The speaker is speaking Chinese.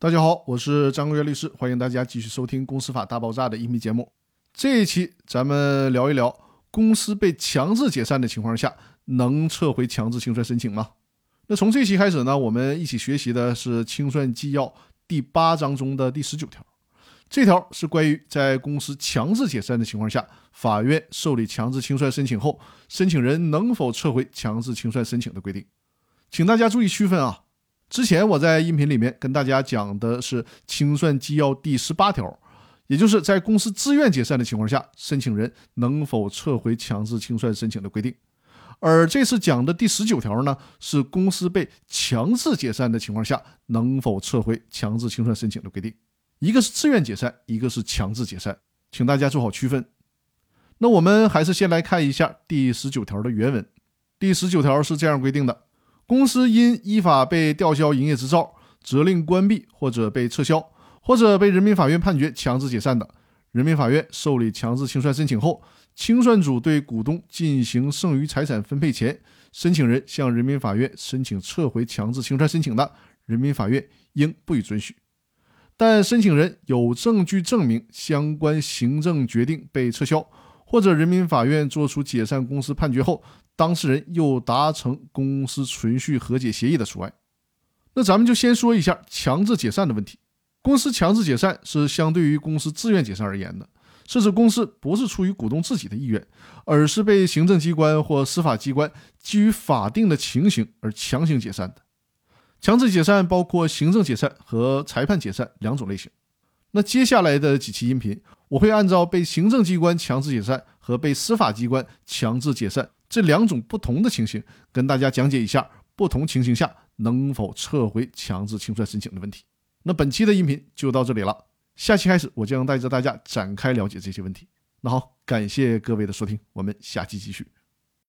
大家好，我是张国元律师，欢迎大家继续收听《公司法大爆炸》的音频节目。这一期咱们聊一聊，公司被强制解散的情况下，能撤回强制清算申请吗？那从这期开始呢，我们一起学习的是《清算纪要》第八章中的第十九条。这条是关于在公司强制解散的情况下，法院受理强制清算申请后，申请人能否撤回强制清算申请的规定。请大家注意区分啊。之前我在音频里面跟大家讲的是清算纪要第十八条，也就是在公司自愿解散的情况下，申请人能否撤回强制清算申请的规定。而这次讲的第十九条呢，是公司被强制解散的情况下，能否撤回强制清算申请的规定。一个是自愿解散，一个是强制解散，请大家做好区分。那我们还是先来看一下第十九条的原文。第十九条是这样规定的。公司因依法被吊销营业执照、责令关闭或者被撤销，或者被人民法院判决强制解散的，人民法院受理强制清算申请后，清算组对股东进行剩余财产分配前，申请人向人民法院申请撤回强制清算申请的，人民法院应不予准许。但申请人有证据证明相关行政决定被撤销，或者人民法院作出解散公司判决后，当事人又达成公司存续和解协议的除外。那咱们就先说一下强制解散的问题。公司强制解散是相对于公司自愿解散而言的，是指公司不是出于股东自己的意愿，而是被行政机关或司法机关基于法定的情形而强行解散的。强制解散包括行政解散和裁判解散两种类型。那接下来的几期音频，我会按照被行政机关强制解散和被司法机关强制解散。这两种不同的情形，跟大家讲解一下不同情形下能否撤回强制清算申请的问题。那本期的音频就到这里了，下期开始我将带着大家展开了解这些问题。那好，感谢各位的收听，我们下期继续。